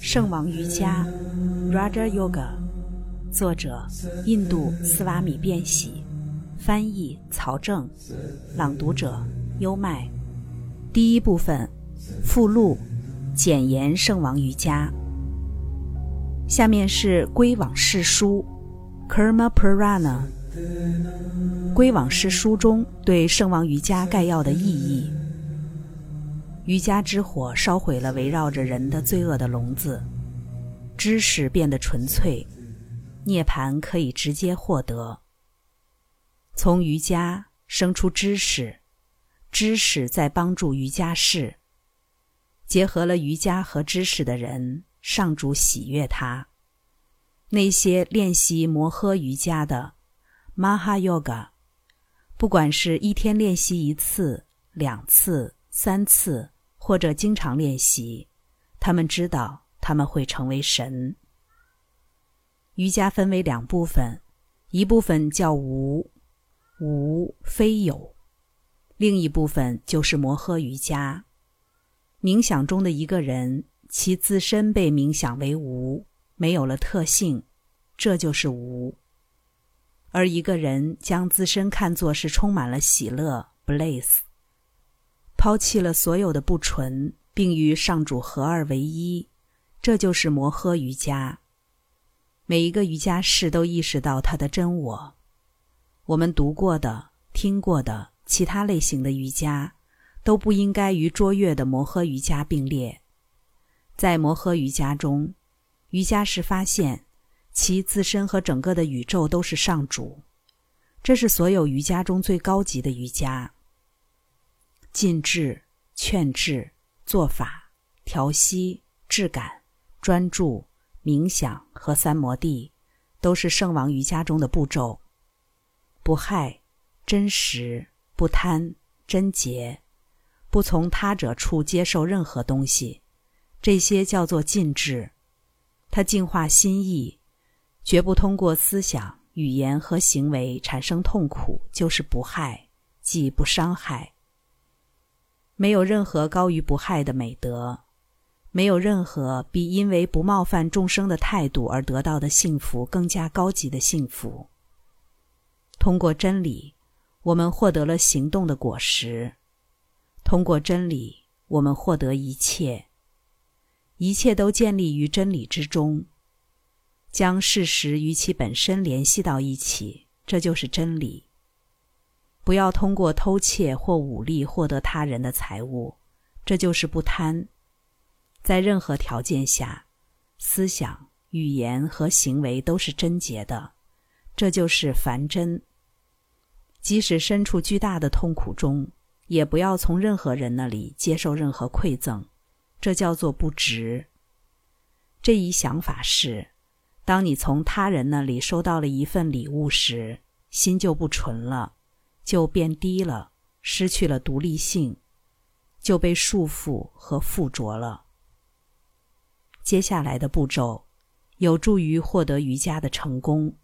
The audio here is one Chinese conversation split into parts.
圣王瑜伽 （Raja Yoga），作者印度斯瓦米·变喜，翻译曹正，朗读者优麦。第一部分附录：简言圣王瑜伽。下面是《归往世书》（Karma Purana）。《归往世书》中对圣王瑜伽概要的意义。瑜伽之火烧毁了围绕着人的罪恶的笼子，知识变得纯粹，涅槃可以直接获得。从瑜伽生出知识，知识在帮助瑜伽士。结合了瑜伽和知识的人，上主喜悦他。那些练习摩诃瑜伽的 Maha Yoga，不管是一天练习一次、两次、三次。或者经常练习，他们知道他们会成为神。瑜伽分为两部分，一部分叫无，无非有；另一部分就是摩诃瑜伽。冥想中的一个人，其自身被冥想为无，没有了特性，这就是无；而一个人将自身看作是充满了喜乐 （bliss）。抛弃了所有的不纯，并与上主合二为一，这就是摩诃瑜伽。每一个瑜伽士都意识到他的真我。我们读过的、听过的其他类型的瑜伽，都不应该与卓越的摩诃瑜伽并列。在摩诃瑜伽中，瑜伽士发现其自身和整个的宇宙都是上主，这是所有瑜伽中最高级的瑜伽。禁制、劝制、做法、调息、质感、专注、冥想和三摩地，都是圣王瑜伽中的步骤。不害、真实、不贪、贞洁，不从他者处接受任何东西，这些叫做禁制。它净化心意，绝不通过思想、语言和行为产生痛苦，就是不害，即不伤害。没有任何高于不害的美德，没有任何比因为不冒犯众生的态度而得到的幸福更加高级的幸福。通过真理，我们获得了行动的果实；通过真理，我们获得一切。一切都建立于真理之中，将事实与其本身联系到一起，这就是真理。不要通过偷窃或武力获得他人的财物，这就是不贪。在任何条件下，思想、语言和行为都是贞洁的，这就是凡真。即使身处巨大的痛苦中，也不要从任何人那里接受任何馈赠，这叫做不值。这一想法是：当你从他人那里收到了一份礼物时，心就不纯了。就变低了，失去了独立性，就被束缚和附着了。接下来的步骤有助于获得瑜伽的成功，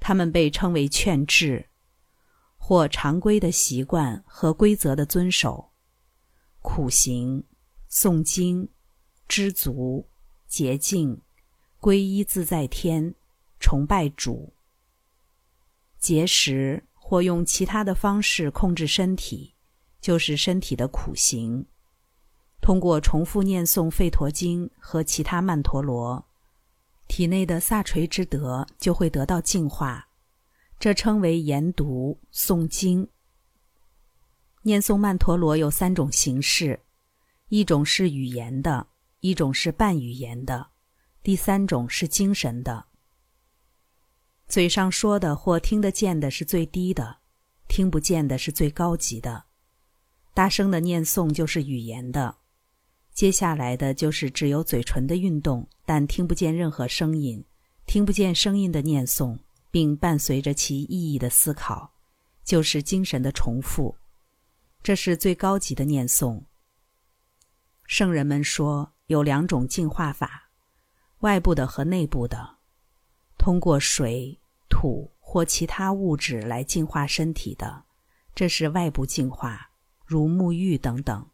他们被称为劝制，或常规的习惯和规则的遵守、苦行、诵经、知足、洁净、皈依自在天、崇拜主、节食。或用其他的方式控制身体，就是身体的苦行。通过重复念诵《吠陀经》和其他曼陀罗，体内的萨垂之德就会得到净化。这称为研读诵经。念诵曼陀罗有三种形式：一种是语言的，一种是半语言的，第三种是精神的。嘴上说的或听得见的是最低的，听不见的是最高级的。大声的念诵就是语言的，接下来的就是只有嘴唇的运动，但听不见任何声音，听不见声音的念诵，并伴随着其意义的思考，就是精神的重复。这是最高级的念诵。圣人们说有两种净化法：外部的和内部的。通过水、土或其他物质来净化身体的，这是外部净化，如沐浴等等。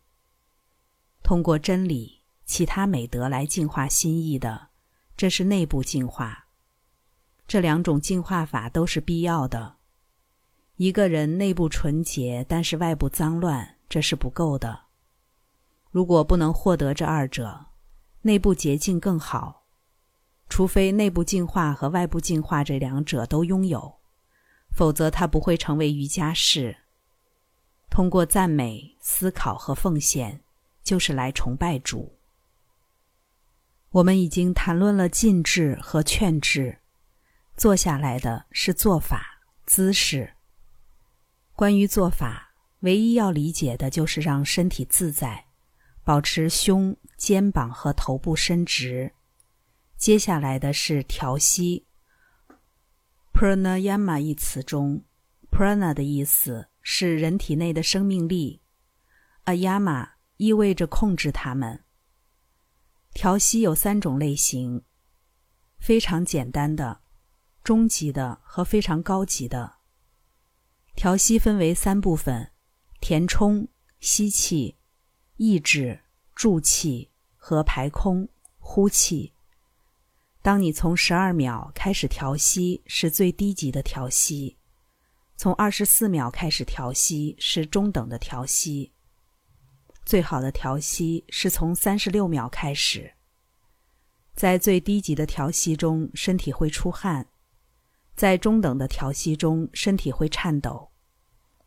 通过真理、其他美德来净化心意的，这是内部净化。这两种净化法都是必要的。一个人内部纯洁，但是外部脏乱，这是不够的。如果不能获得这二者，内部洁净更好。除非内部净化和外部净化这两者都拥有，否则他不会成为瑜伽士。通过赞美、思考和奉献，就是来崇拜主。我们已经谈论了禁制和劝制。做下来的是做法姿势。关于做法，唯一要理解的就是让身体自在，保持胸、肩膀和头部伸直。接下来的是调息。Pranayama 一词中，Prana 的意思是人体内的生命力，Ayama 意味着控制它们。调息有三种类型，非常简单的。中级的和非常高级的调息分为三部分：填充、吸气、抑制、助气和排空、呼气。当你从十二秒开始调息，是最低级的调息；从二十四秒开始调息是中等的调息；最好的调息是从三十六秒开始。在最低级的调息中，身体会出汗。在中等的调息中，身体会颤抖；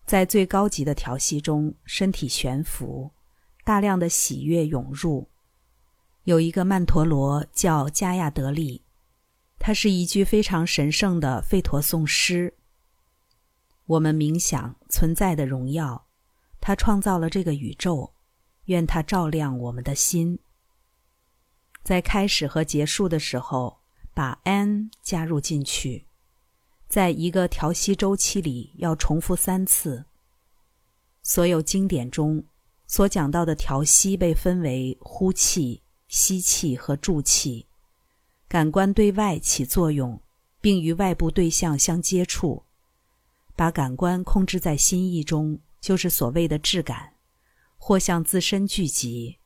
在最高级的调息中，身体悬浮，大量的喜悦涌入。有一个曼陀罗叫加亚德利，它是一句非常神圣的吠陀颂诗。我们冥想存在的荣耀，它创造了这个宇宙，愿它照亮我们的心。在开始和结束的时候，把 n 加入进去。在一个调息周期里，要重复三次。所有经典中所讲到的调息被分为呼气、吸气和助气。感官对外起作用，并与外部对象相接触。把感官控制在心意中，就是所谓的质感，或向自身聚集。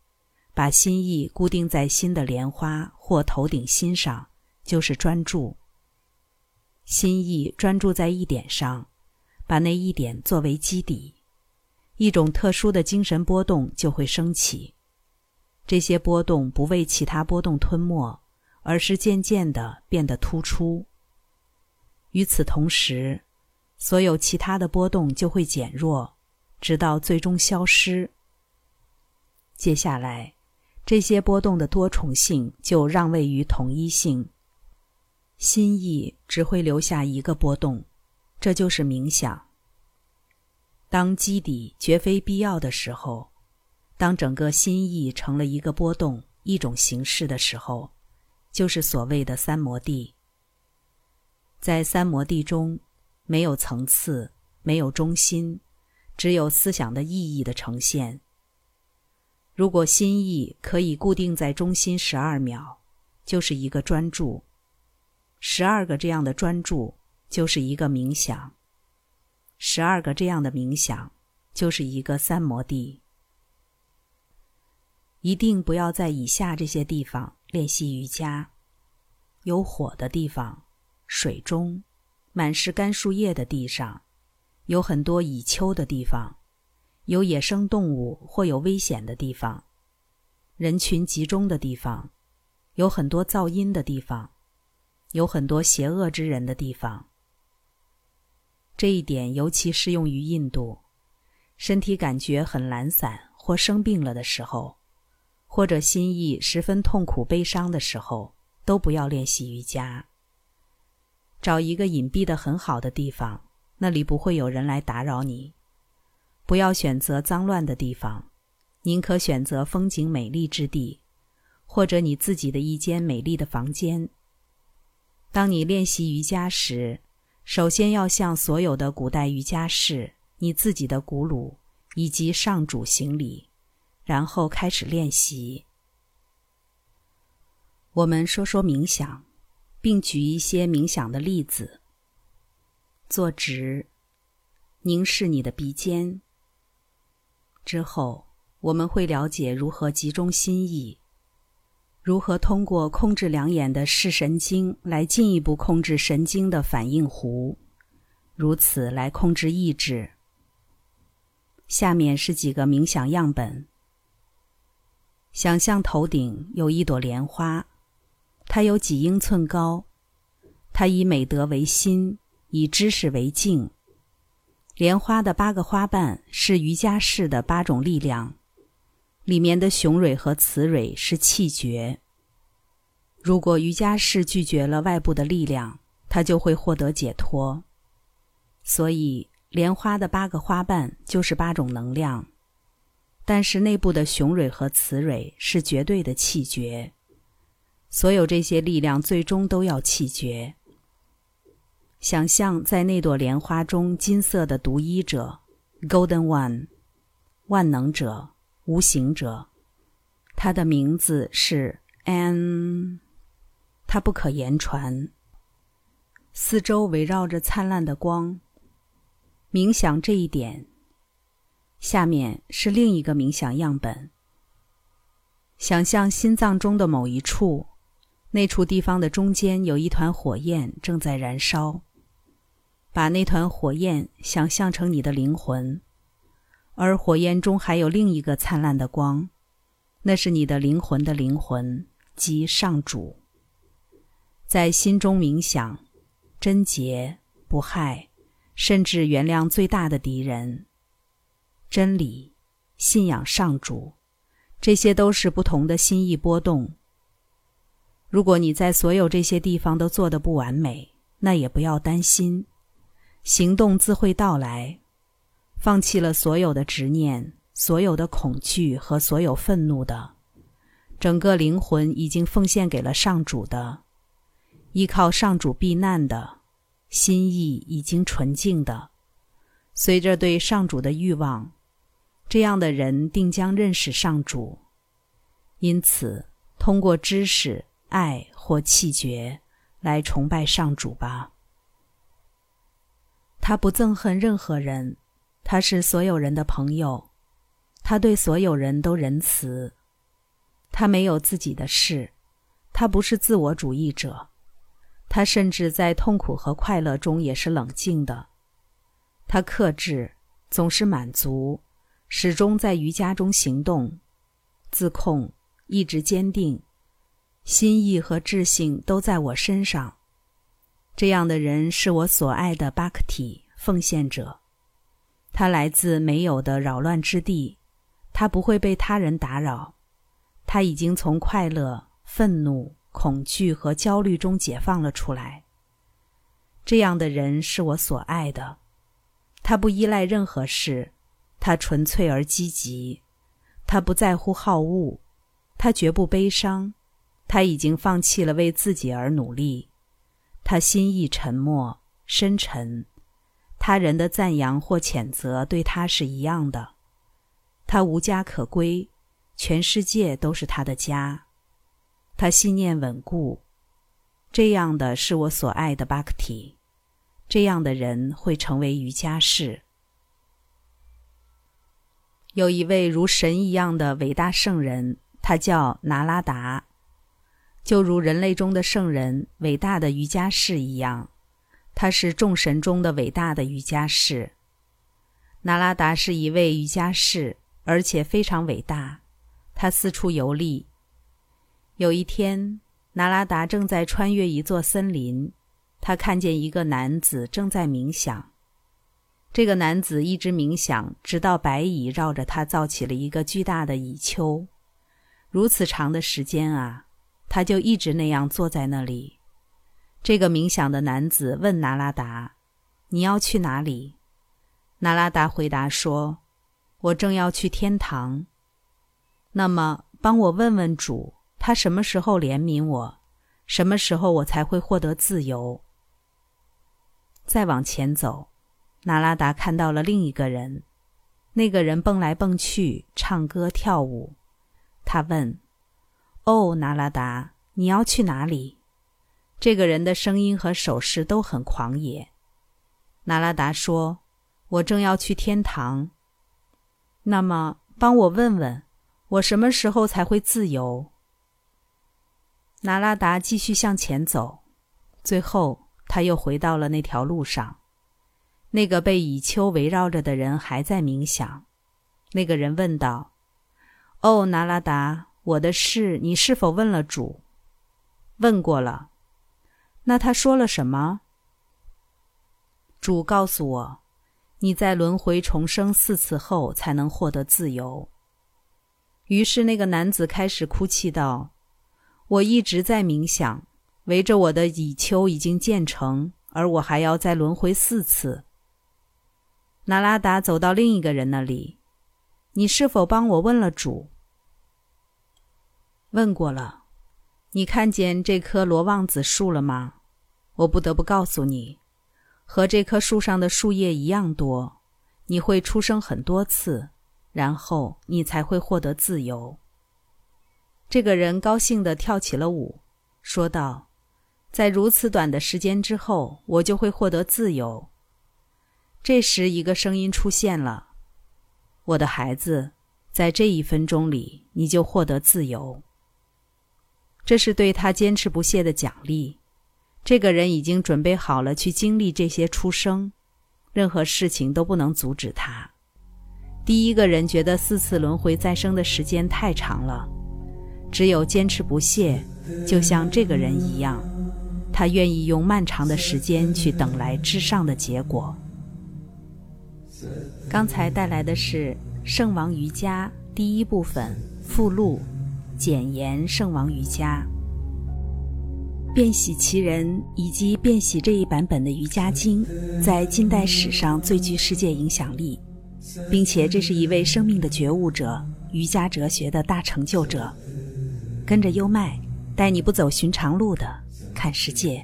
把心意固定在心的莲花或头顶心上，就是专注。心意专注在一点上，把那一点作为基底，一种特殊的精神波动就会升起。这些波动不为其他波动吞没，而是渐渐的变得突出。与此同时，所有其他的波动就会减弱，直到最终消失。接下来，这些波动的多重性就让位于统一性。心意只会留下一个波动，这就是冥想。当基底绝非必要的时候，当整个心意成了一个波动、一种形式的时候，就是所谓的三摩地。在三摩地中，没有层次，没有中心，只有思想的意义的呈现。如果心意可以固定在中心十二秒，就是一个专注。十二个这样的专注就是一个冥想，十二个这样的冥想就是一个三摩地。一定不要在以下这些地方练习瑜伽：有火的地方、水中、满是干树叶的地上、有很多蚁丘的地方、有野生动物或有危险的地方、人群集中的地方、有很多噪音的地方。有很多邪恶之人的地方，这一点尤其适用于印度。身体感觉很懒散或生病了的时候，或者心意十分痛苦、悲伤的时候，都不要练习瑜伽。找一个隐蔽的很好的地方，那里不会有人来打扰你。不要选择脏乱的地方，宁可选择风景美丽之地，或者你自己的一间美丽的房间。当你练习瑜伽时，首先要向所有的古代瑜伽士、你自己的古鲁以及上主行礼，然后开始练习。我们说说冥想，并举一些冥想的例子。坐直，凝视你的鼻尖。之后，我们会了解如何集中心意，如何通过控制两眼的视神经来进一步控制神经的反应弧，如此来控制意志。下面是几个冥想样本：想象头顶有一朵莲花，它有几英寸高，它以美德为心，以知识为镜。莲花的八个花瓣是瑜伽式的八种力量。里面的雄蕊和雌蕊是气绝。如果瑜伽士拒绝了外部的力量，他就会获得解脱。所以，莲花的八个花瓣就是八种能量，但是内部的雄蕊和雌蕊是绝对的气绝。所有这些力量最终都要气绝。想象在那朵莲花中，金色的独一者，Golden One，万能者。无形者，他的名字是 An，他不可言传。四周围绕着灿烂的光，冥想这一点。下面是另一个冥想样本。想象心脏中的某一处，那处地方的中间有一团火焰正在燃烧，把那团火焰想象成你的灵魂。而火焰中还有另一个灿烂的光，那是你的灵魂的灵魂，即上主。在心中冥想，贞洁不害，甚至原谅最大的敌人。真理、信仰上主，这些都是不同的心意波动。如果你在所有这些地方都做得不完美，那也不要担心，行动自会到来。放弃了所有的执念、所有的恐惧和所有愤怒的，整个灵魂已经奉献给了上主的，依靠上主避难的，心意已经纯净的，随着对上主的欲望，这样的人定将认识上主。因此，通过知识、爱或气绝来崇拜上主吧。他不憎恨任何人。他是所有人的朋友，他对所有人都仁慈，他没有自己的事，他不是自我主义者，他甚至在痛苦和快乐中也是冷静的，他克制，总是满足，始终在瑜伽中行动，自控，意志坚定，心意和智性都在我身上，这样的人是我所爱的巴克体奉献者。他来自没有的扰乱之地，他不会被他人打扰，他已经从快乐、愤怒、恐惧和焦虑中解放了出来。这样的人是我所爱的，他不依赖任何事，他纯粹而积极，他不在乎好恶，他绝不悲伤，他已经放弃了为自己而努力，他心意沉默、深沉。他人的赞扬或谴责对他是一样的，他无家可归，全世界都是他的家。他信念稳固，这样的是我所爱的巴克提。这样的人会成为瑜伽士。有一位如神一样的伟大圣人，他叫拿拉达，就如人类中的圣人、伟大的瑜伽士一样。他是众神中的伟大的瑜伽士。那拉达是一位瑜伽士，而且非常伟大。他四处游历。有一天，那拉达正在穿越一座森林，他看见一个男子正在冥想。这个男子一直冥想，直到白蚁绕着他造起了一个巨大的蚁丘。如此长的时间啊，他就一直那样坐在那里。这个冥想的男子问拿拉达：“你要去哪里？”拿拉达回答说：“我正要去天堂。”那么，帮我问问主，他什么时候怜悯我？什么时候我才会获得自由？再往前走，纳拉达看到了另一个人，那个人蹦来蹦去，唱歌跳舞。他问：“哦，纳拉达，你要去哪里？”这个人的声音和手势都很狂野。纳拉达说：“我正要去天堂。那么，帮我问问，我什么时候才会自由？”那拉达继续向前走，最后他又回到了那条路上。那个被蚁丘围绕着的人还在冥想。那个人问道：“哦，那拉达，我的事你是否问了主？”“问过了。”“那他说了什么？”“主告诉我，你在轮回重生四次后才能获得自由。”于是那个男子开始哭泣道。我一直在冥想，围着我的蚁丘已经建成，而我还要再轮回四次。那拉达走到另一个人那里，你是否帮我问了主？问过了。你看见这棵罗望子树了吗？我不得不告诉你，和这棵树上的树叶一样多。你会出生很多次，然后你才会获得自由。这个人高兴地跳起了舞，说道：“在如此短的时间之后，我就会获得自由。”这时，一个声音出现了：“我的孩子，在这一分钟里，你就获得自由。”这是对他坚持不懈的奖励。这个人已经准备好了去经历这些出生，任何事情都不能阻止他。第一个人觉得四次轮回再生的时间太长了。只有坚持不懈，就像这个人一样，他愿意用漫长的时间去等来至上的结果。刚才带来的是《圣王瑜伽》第一部分附录，简言圣王瑜伽。变喜其人以及变喜这一版本的瑜伽经，在近代史上最具世界影响力，并且这是一位生命的觉悟者，瑜伽哲学的大成就者。跟着优麦，带你不走寻常路的看世界。